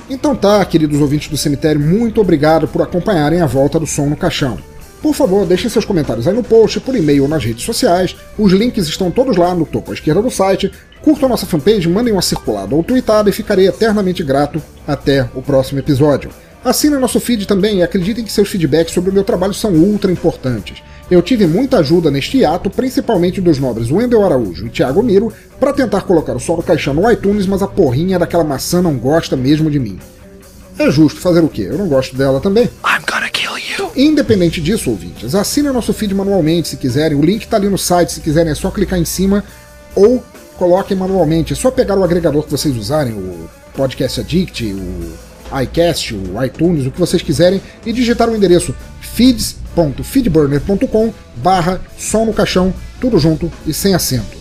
Então tá, queridos ouvintes do cemitério, muito obrigado por acompanharem a volta do som no caixão. Por favor, deixem seus comentários aí no post, por e-mail ou nas redes sociais. Os links estão todos lá no topo à esquerda do site. Curtam nossa fanpage, mandem uma circulada ou tweetada e ficarei eternamente grato até o próximo episódio. Assinem nosso feed também e acreditem que seus feedbacks sobre o meu trabalho são ultra importantes. Eu tive muita ajuda neste ato, principalmente dos nobres Wendel Araújo e Thiago Miro, para tentar colocar o som no caixão no iTunes, mas a porrinha daquela maçã não gosta mesmo de mim. É justo fazer o quê? Eu não gosto dela também. I'm gonna kill you. Independente disso, ouvintes, assinem nosso feed manualmente se quiserem. O link tá ali no site, se quiserem é só clicar em cima ou coloquem manualmente. É só pegar o agregador que vocês usarem, o Podcast Addict, o iCast, o iTunes, o que vocês quiserem, e digitar o endereço feeds.feedburner.com barra som no caixão, tudo junto e sem acento.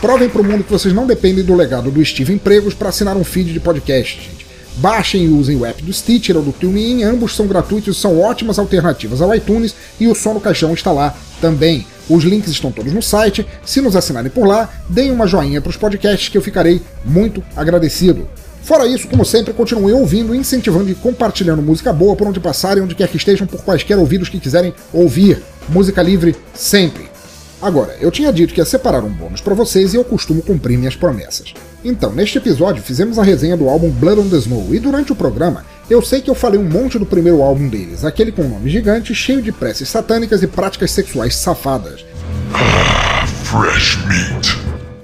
Provem pro mundo que vocês não dependem do legado do Steve Empregos para assinar um feed de podcast, gente. Baixem e usem o app do Stitcher ou do TuneIn, ambos são gratuitos e são ótimas alternativas ao iTunes e o som no caixão está lá também. Os links estão todos no site. Se nos assinarem por lá, deem uma joinha para os podcasts que eu ficarei muito agradecido. Fora isso, como sempre, continuem ouvindo, incentivando e compartilhando música boa por onde passarem, onde quer que estejam, por quaisquer ouvidos que quiserem ouvir. Música livre sempre. Agora, eu tinha dito que ia separar um bônus para vocês e eu costumo cumprir minhas promessas. Então, neste episódio, fizemos a resenha do álbum Blood on the Snow e durante o programa, eu sei que eu falei um monte do primeiro álbum deles, aquele com nome gigante, cheio de preces satânicas e práticas sexuais safadas. Fresh meat.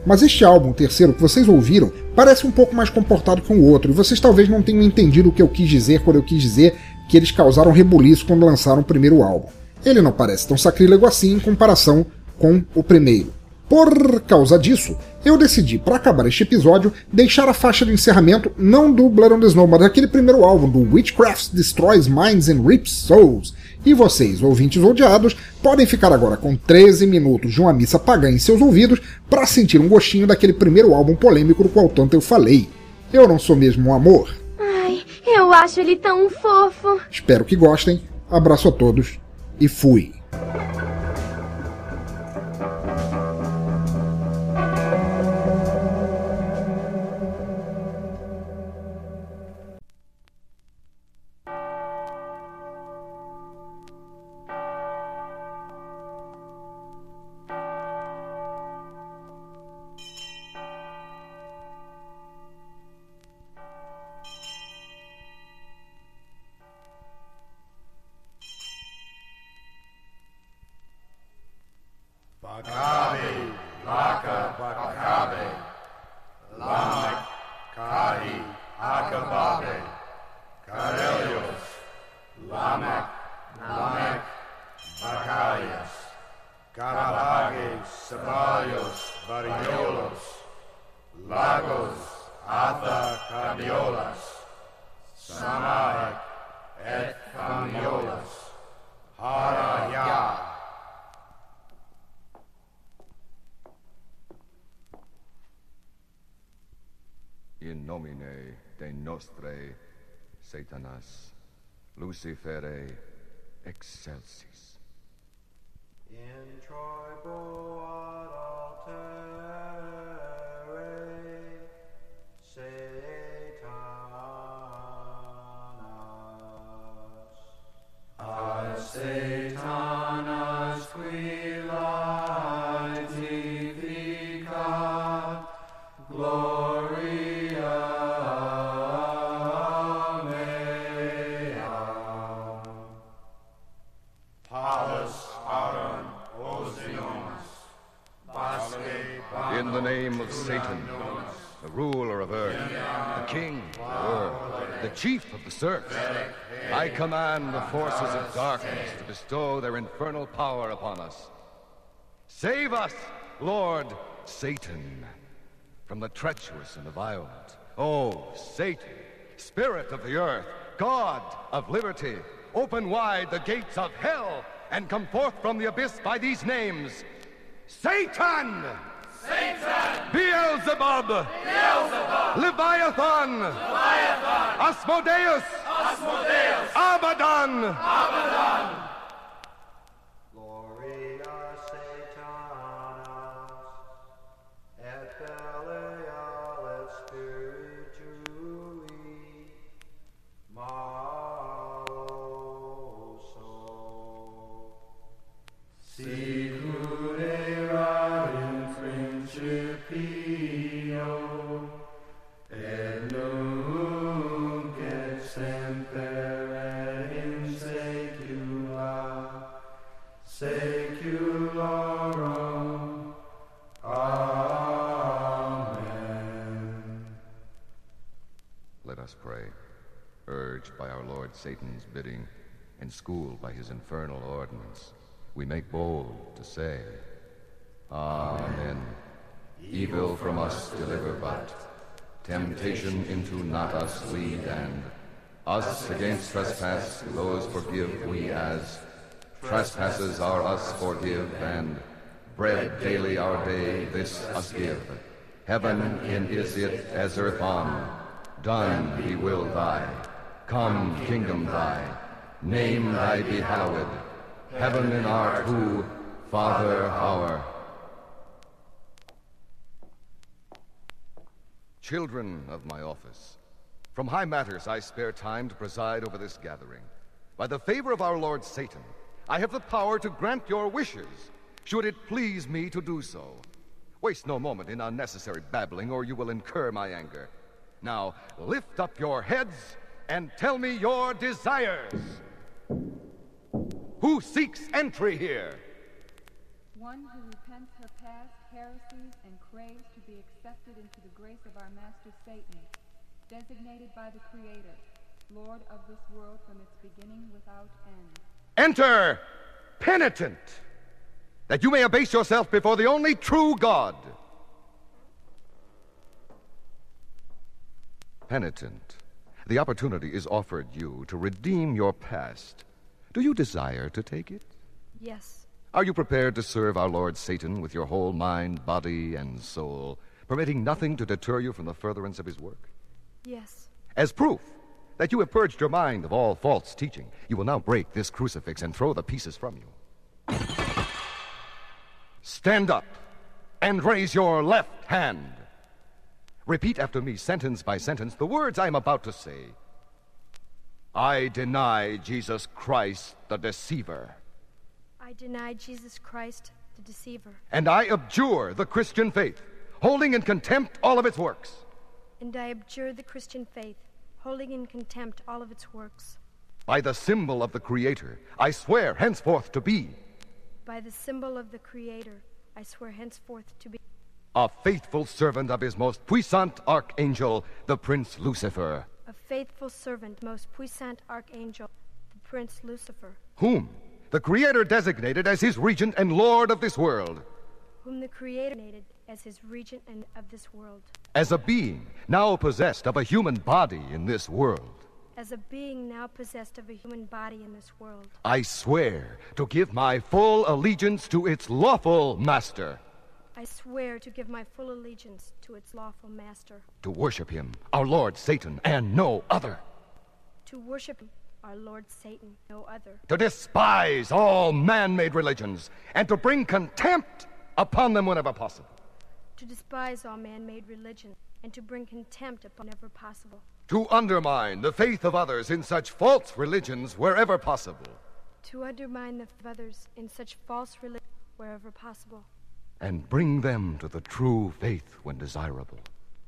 Mas este álbum, o terceiro, que vocês ouviram, parece um pouco mais comportado que o outro, e vocês talvez não tenham entendido o que eu quis dizer quando eu quis dizer que eles causaram rebuliço quando lançaram o primeiro álbum. Ele não parece tão sacrílego assim em comparação com o primeiro. Por causa disso, eu decidi, para acabar este episódio, deixar a faixa de encerramento não do Blood on the Snow, mas daquele primeiro álbum, do Witchcraft Destroys Minds and Rips Souls. E vocês, ouvintes odiados, podem ficar agora com 13 minutos de uma missa pagã em seus ouvidos para sentir um gostinho daquele primeiro álbum polêmico do qual tanto eu falei. Eu não sou mesmo um amor? Ai, eu acho ele tão fofo. Espero que gostem. Abraço a todos e fui. Kababe, Karelios, Lamech, Lamech, Bacalias, Carabage, Ceballos, Barriolos, Lagos, Atha, Cabiolas, Samarek, et Famiolas, Haraya. In nomine de nostre Satanas, Lucifere excelsis. In tribo ad altere, Satanas. Ad Satanas king the the chief of the serfs, I command the forces of darkness to bestow their infernal power upon us. Save us, Lord Satan, from the treacherous and the violent. Oh, Satan, spirit of the earth, God of liberty, open wide the gates of hell and come forth from the abyss by these names Satan! Satan! Beelzebub! Beelzebub! Leviathan! Leviathan! Asmodeus! Asmodeus! Abaddon! Abaddon! Satan's bidding and schooled by his infernal ordinance. We make bold to say, Amen. Evil from us deliver but, temptation into not us lead, and us against trespass those forgive we as trespasses are us forgive, and bread daily our day this us give. Heaven in is it as earth on, done be will thy, come kingdom thy, name thy be hallowed, heaven in art who, Father our. Children of my office, from high matters I spare time to preside over this gathering. By the favor of our Lord Satan, I have the power to grant your wishes, should it please me to do so. Waste no moment in unnecessary babbling, or you will incur my anger. Now, lift up your heads and tell me your desires. Who seeks entry here? One who repents her past heresies and craves to be accepted into the grace of our master Satan, designated by the Creator, Lord of this world from its beginning without end. Enter, penitent, that you may abase yourself before the only true God. Penitent, the opportunity is offered you to redeem your past. Do you desire to take it? Yes. Are you prepared to serve our Lord Satan with your whole mind, body, and soul, permitting nothing to deter you from the furtherance of his work? Yes. As proof that you have purged your mind of all false teaching, you will now break this crucifix and throw the pieces from you. Stand up and raise your left hand. Repeat after me, sentence by sentence, the words I am about to say. I deny Jesus Christ, the deceiver, I deny Jesus Christ, the deceiver, and I abjure the Christian faith, holding in contempt all of its works. and I abjure the Christian faith, holding in contempt all of its works. By the symbol of the Creator, I swear henceforth to be By the symbol of the Creator, I swear henceforth to be a faithful servant of his most puissant archangel, the Prince Lucifer, a faithful servant, most puissant archangel, the Prince Lucifer, whom the Creator designated as his regent and lord of this world, whom the Creator named as his regent and of this world, as a being now possessed of a human body in this world. as a being now possessed of a human body in this world. I swear to give my full allegiance to its lawful master, I swear to give my full allegiance to its lawful master, to worship him, our Lord Satan, and no other, to worship our Lord Satan, no other, to despise all man made religions, and to bring contempt upon them whenever possible, to despise all man made religions, and to bring contempt upon whenever possible, to undermine the faith of others in such false religions wherever possible, to undermine the faith of others in such false religions wherever possible, and bring them to the true faith when desirable.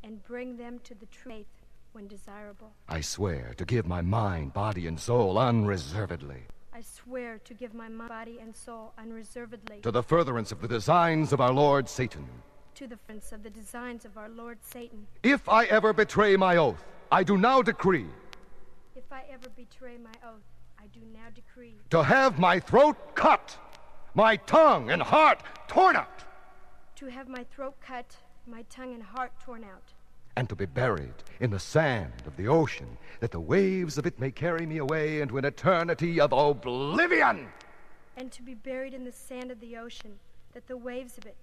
and bring them to the true faith when desirable. I swear to give my mind, body, and soul unreservedly I swear to give my mind, body, and soul unreservedly to the furtherance of the designs of our Lord Satan. to the friends of the designs of our Lord Satan. If I ever betray my oath, I do now decree If I ever betray my oath, I do now decree to have my throat cut, my tongue and heart torn out, to have my throat cut, my tongue and heart torn out, and to be buried in the sand of the ocean, that the waves of it may carry me away into an eternity of oblivion. and to be buried in the sand of the ocean, that the waves of it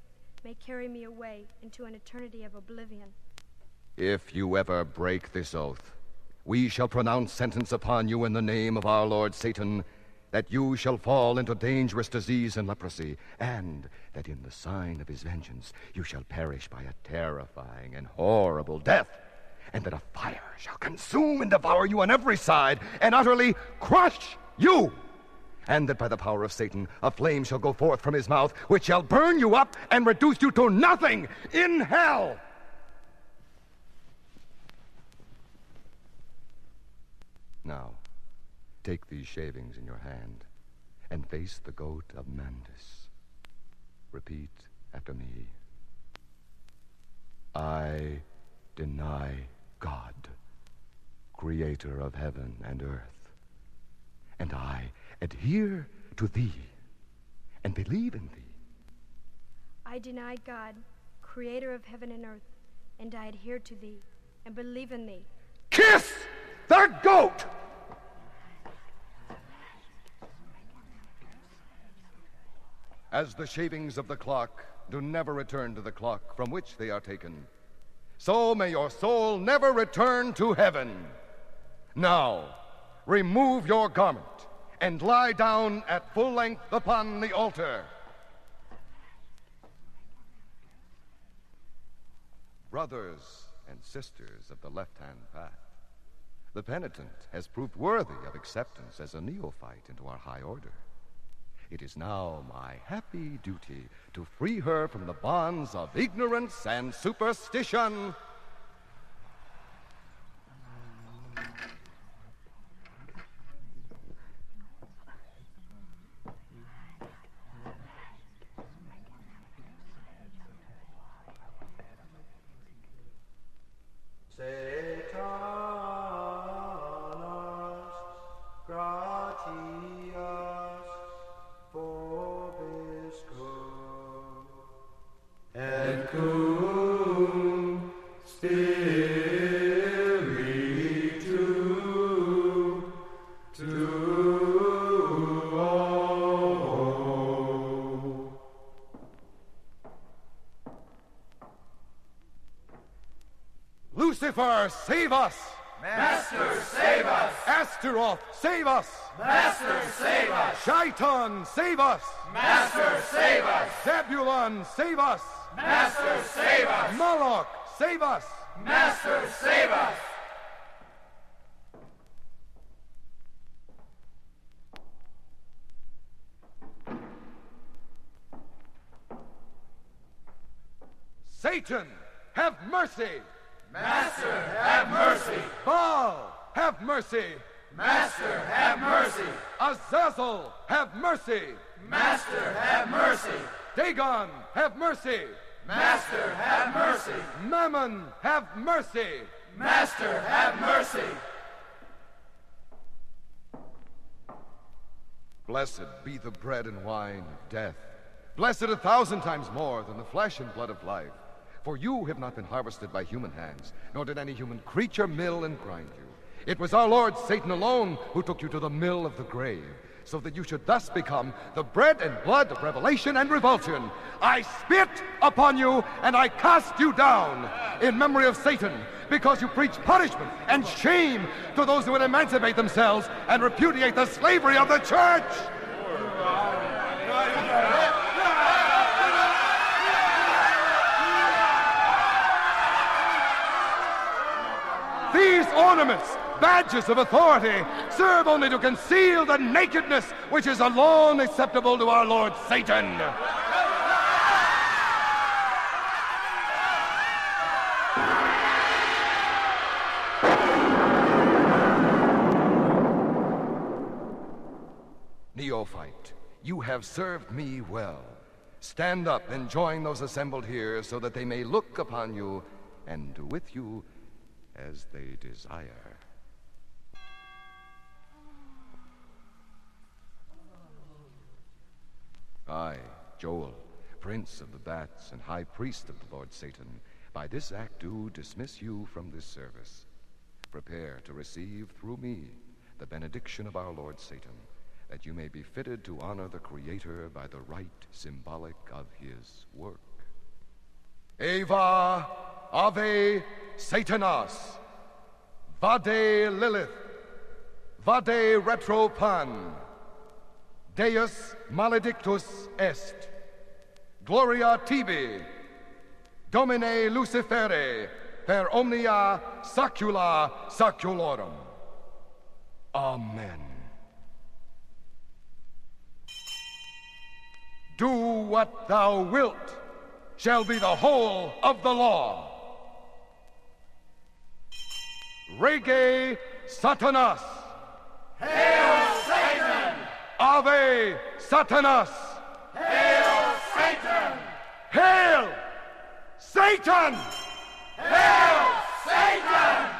may carry me away into an eternity of oblivion. If you ever break this oath, we shall pronounce sentence upon you in the name of our Lord Satan, that you shall fall into dangerous disease and leprosy, and that in the sign of his vengeance you shall perish by a terrifying and horrible death, and that a fire shall consume and devour you on every side, and utterly crush you. And that by the power of Satan a flame shall go forth from his mouth, which shall burn you up and reduce you to nothing in hell. Now, take these shavings in your hand and face the goat of Mandus. Repeat after me. I deny God, creator of heaven and earth, and I adhere to thee and believe in thee. I deny God, creator of heaven and earth, and I adhere to thee and believe in thee. Kiss the goat! As the shavings of the clock do never return to the clock from which they are taken, so may your soul never return to heaven. Now, remove your garment and lie down at full length upon the altar. Brothers and sisters of the left hand path, the penitent has proved worthy of acceptance as a neophyte into our high order. It is now my happy duty to free her from the bonds of ignorance and superstition. Save us! Master, save us! Astaroth, save us! Master, save us! Shaitan, save us! Master, save us! Zebulon, save us! Master, save us! Moloch, save us! Master, save us! Satan, have mercy! Master, have mercy! Baal, have mercy! Master, have mercy! Azazel, have mercy! Master, have mercy! Dagon, have mercy! Master, have mercy! Mammon, have mercy! Master, have mercy! Blessed be the bread and wine of death. Blessed a thousand times more than the flesh and blood of life. For you have not been harvested by human hands, nor did any human creature mill and grind you. It was our Lord Satan alone who took you to the mill of the grave, so that you should thus become the bread and blood of revelation and revulsion. I spit upon you and I cast you down in memory of Satan, because you preach punishment and shame to those who would emancipate themselves and repudiate the slavery of the church. Ornaments, badges of authority, serve only to conceal the nakedness which is alone acceptable to our Lord Satan. Neophyte, you have served me well. Stand up and join those assembled here so that they may look upon you and with you as they desire. I, Joel, prince of the bats and high priest of the Lord Satan, by this act do dismiss you from this service. Prepare to receive through me the benediction of our Lord Satan, that you may be fitted to honor the Creator by the rite symbolic of his work. Eva Ave Satanas, Vade Lilith, Vade Retro Pan, Deus maledictus est, Gloria tibi, Domine Lucifere, per omnia sacula saculorum. Amen. Do what thou wilt, shall be the whole of the law. Rege Satanas. Hail Satan! Ave Satanas. Hail Satan! Hail Satan! Hail Satan!